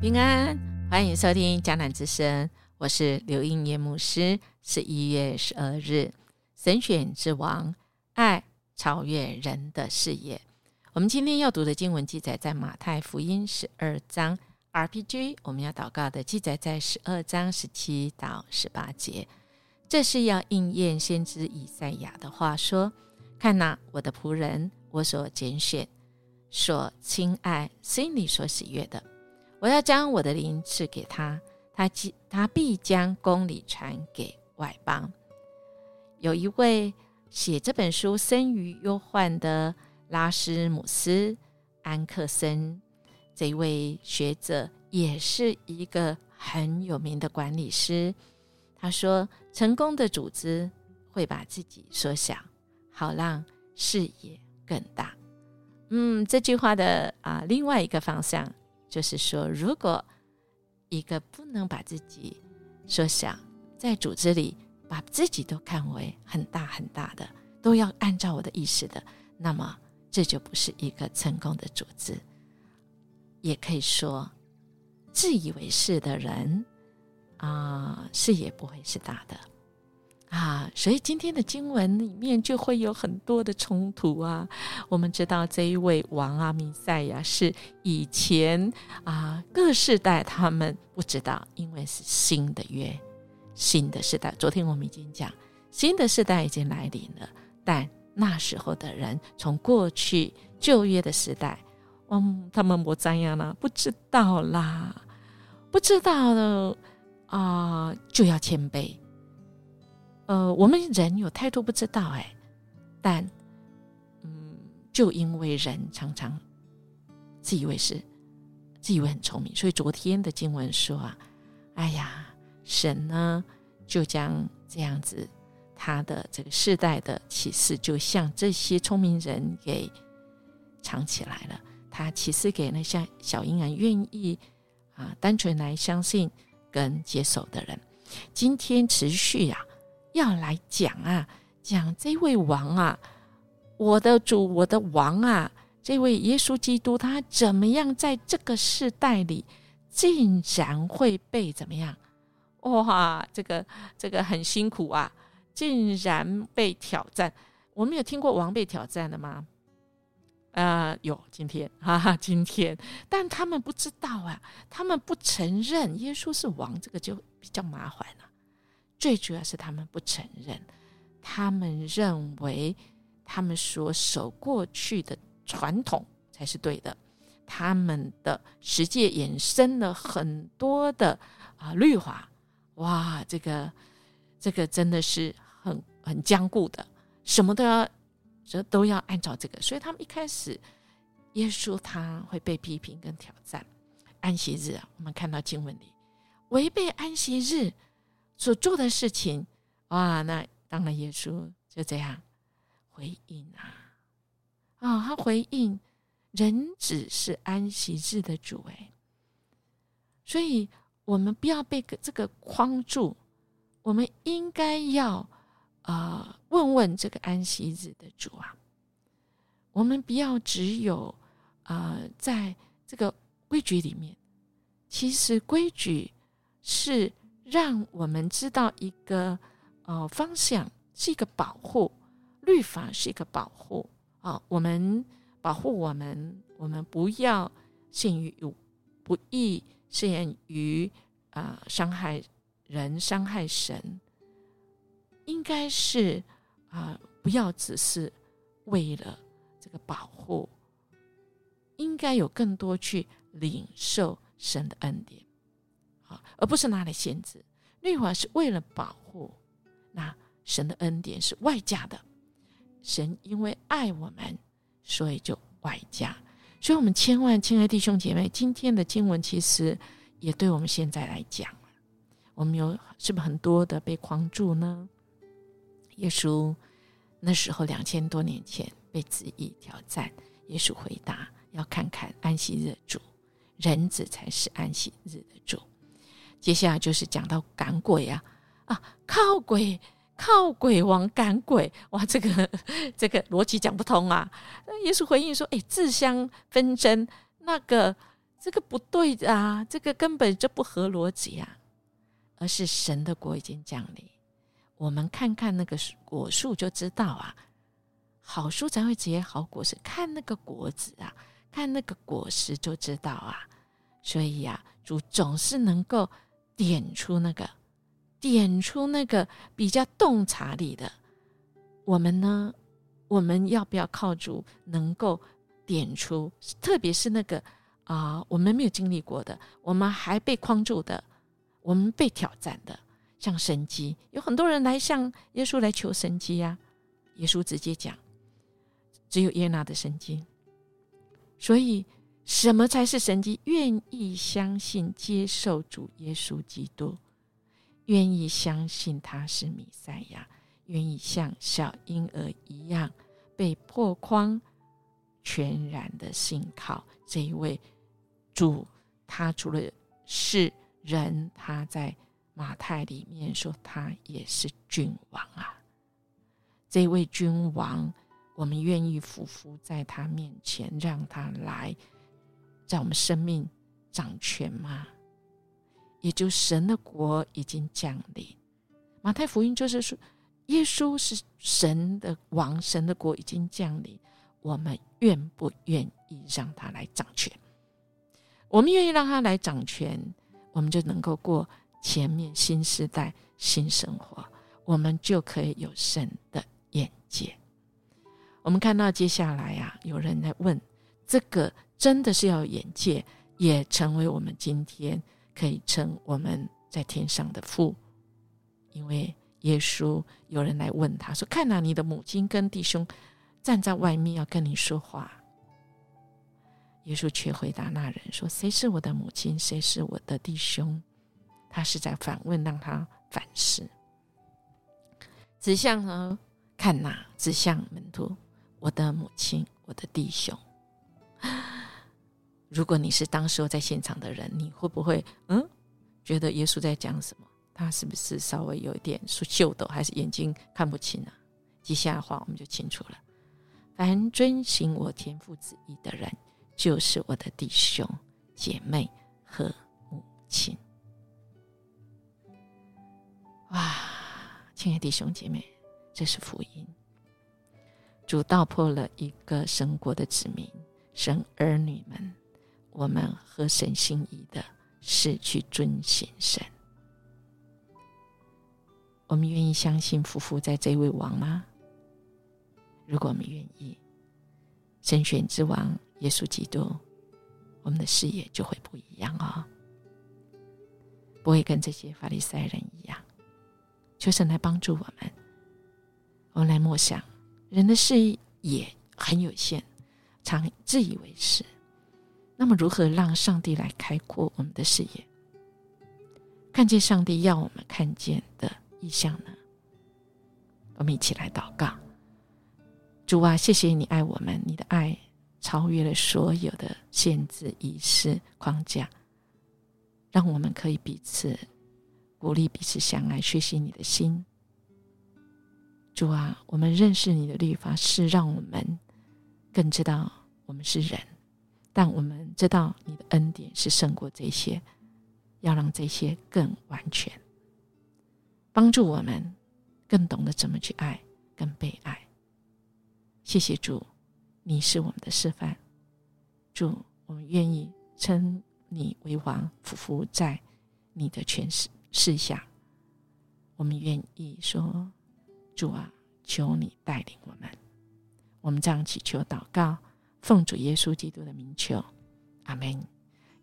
平安欢迎收听江南之声我是刘应晏牧师十一月十二日神选之王爱超越人的视野我们今天要读的经文记载在马太福音十二章 rpg 我们要祷告的记载在十二章十七到十八节。这是要应验先知以赛亚的话说看呐我的仆人我所拣选、所亲爱、心里所喜悦的。”我要将我的灵赐给他，他即他必将公理传给外邦。有一位写这本书生于忧患的拉斯姆斯安克森，这位学者也是一个很有名的管理师。他说：“成功的组织会把自己缩小，好让视野更大。”嗯，这句话的啊，另外一个方向。就是说，如果一个不能把自己所想在组织里把自己都看为很大很大的，都要按照我的意思的，那么这就不是一个成功的组织。也可以说，自以为是的人啊，视野不会是大的。啊，所以今天的经文里面就会有很多的冲突啊。我们知道这一位王啊，弥赛亚是以前啊各世代他们不知道，因为是新的约，新的时代。昨天我们已经讲，新的时代已经来临了，但那时候的人从过去旧约的时代，嗯，他们不怎样呢？不知道啦，不知道了啊，就要谦卑。呃，我们人有太多不知道哎，但嗯，就因为人常常自以为是，自以为很聪明，所以昨天的经文说啊，哎呀，神呢就将这样子他的这个世代的启示，就像这些聪明人给藏起来了。他启示给那些小婴儿愿意啊，单纯来相信跟接受的人。今天持续呀。要来讲啊，讲这位王啊，我的主，我的王啊，这位耶稣基督，他怎么样在这个世代里，竟然会被怎么样？哇，这个这个很辛苦啊，竟然被挑战。我们有听过王被挑战的吗？啊，有，今天，哈哈，今天，但他们不知道啊，他们不承认耶稣是王，这个就比较麻烦了。最主要是他们不承认，他们认为他们所守过去的传统才是对的，他们的世界衍生了很多的啊律法，哇，这个这个真的是很很坚固的，什么都要这都要按照这个，所以他们一开始耶稣他会被批评跟挑战，安息日啊，我们看到经文里违背安息日。所做的事情，哇！那当然，耶稣就这样回应啊，啊，他回应人只是安息日的主，哎，所以我们不要被这个框住，我们应该要啊问问这个安息日的主啊，我们不要只有啊在这个规矩里面，其实规矩是。让我们知道一个呃方向是一个保护，律法是一个保护啊，我们保护我们，我们不要陷于不义，陷于啊伤害人、伤害神，应该是啊不要只是为了这个保护，应该有更多去领受神的恩典。而不是拿来限制，律法是为了保护。那神的恩典是外加的，神因为爱我们，所以就外加。所以，我们千万亲爱弟兄姐妹，今天的经文其实也对我们现在来讲，我们有是不是很多的被框住呢？耶稣那时候两千多年前被旨意挑战，耶稣回答：要看看安息日主，人子才是安息日的主。接下来就是讲到赶鬼啊啊，靠鬼靠鬼王赶鬼哇，这个 这个逻辑讲不通啊。耶稣回应说：“哎，自相纷争，那个这个不对啊，这个根本就不合逻辑啊。而是神的国已经降临，我们看看那个果树就知道啊，好树才会结好果实，看那个果子啊，看那个果实就知道啊。所以呀，主总是能够点出那个，点出那个比较洞察力的。我们呢，我们要不要靠主能够点出？特别是那个啊，我们没有经历过的，我们还被框住的。我们被挑战的，像神机，有很多人来向耶稣来求神机呀。耶稣直接讲，只有耶拿的神机。所以，什么才是神机？愿意相信、接受主耶稣基督，愿意相信他是弥赛亚，愿意像小婴儿一样被破框，全然的信靠这一位主。他除了是。人他在马太里面说，他也是君王啊。这位君王，我们愿意匍匐在他面前，让他来在我们生命掌权吗？也就神的国已经降临。马太福音就是说，耶稣是神的王，神的国已经降临。我们愿不愿意让他来掌权？我们愿意让他来掌权。我们就能够过前面新时代新生活，我们就可以有神的眼界。我们看到接下来啊，有人在问：这个真的是要眼界，也成为我们今天可以称我们在天上的父？因为耶稣有人来问他说：“看哪，你的母亲跟弟兄站在外面要跟你说话。”耶稣却回答那人说：“谁是我的母亲？谁是我的弟兄？”他是在反问，让他反思。指向呢？看哪？指向门徒，我的母亲，我的弟兄。如果你是当时候在现场的人，你会不会嗯，觉得耶稣在讲什么？他是不是稍微有一点秀逗，还是眼睛看不清啊？接下来话我们就清楚了。凡遵行我天父旨意的人。就是我的弟兄姐妹和母亲，哇！亲爱的弟兄姐妹，这是福音。主道破了一个神国的子民，神儿女们，我们合神心意的是去遵行神。我们愿意相信夫妇在这位王吗？如果我们愿意，神选之王。耶稣基督，我们的视野就会不一样哦，不会跟这些法利赛人一样。求神来帮助我们，我们来默想，人的视野很有限，常自以为是。那么，如何让上帝来开阔我们的视野，看见上帝要我们看见的意象呢？我们一起来祷告：主啊，谢谢你爱我们，你的爱。超越了所有的限制、仪式框架，让我们可以彼此鼓励、彼此相爱、学习你的心。主啊，我们认识你的律法是让我们更知道我们是人，但我们知道你的恩典是胜过这些，要让这些更完全，帮助我们更懂得怎么去爱、更被爱。谢谢主。你是我们的示范，主，我们愿意称你为王，匍匐在你的权势势下。我们愿意说，主啊，求你带领我们。我们这样祈求祷告，奉主耶稣基督的名求，阿门。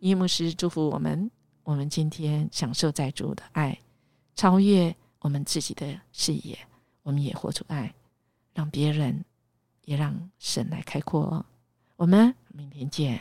伊牧师祝福我们，我们今天享受在主的爱，超越我们自己的视野，我们也活出爱，让别人。也让神来开阔。我们明天见。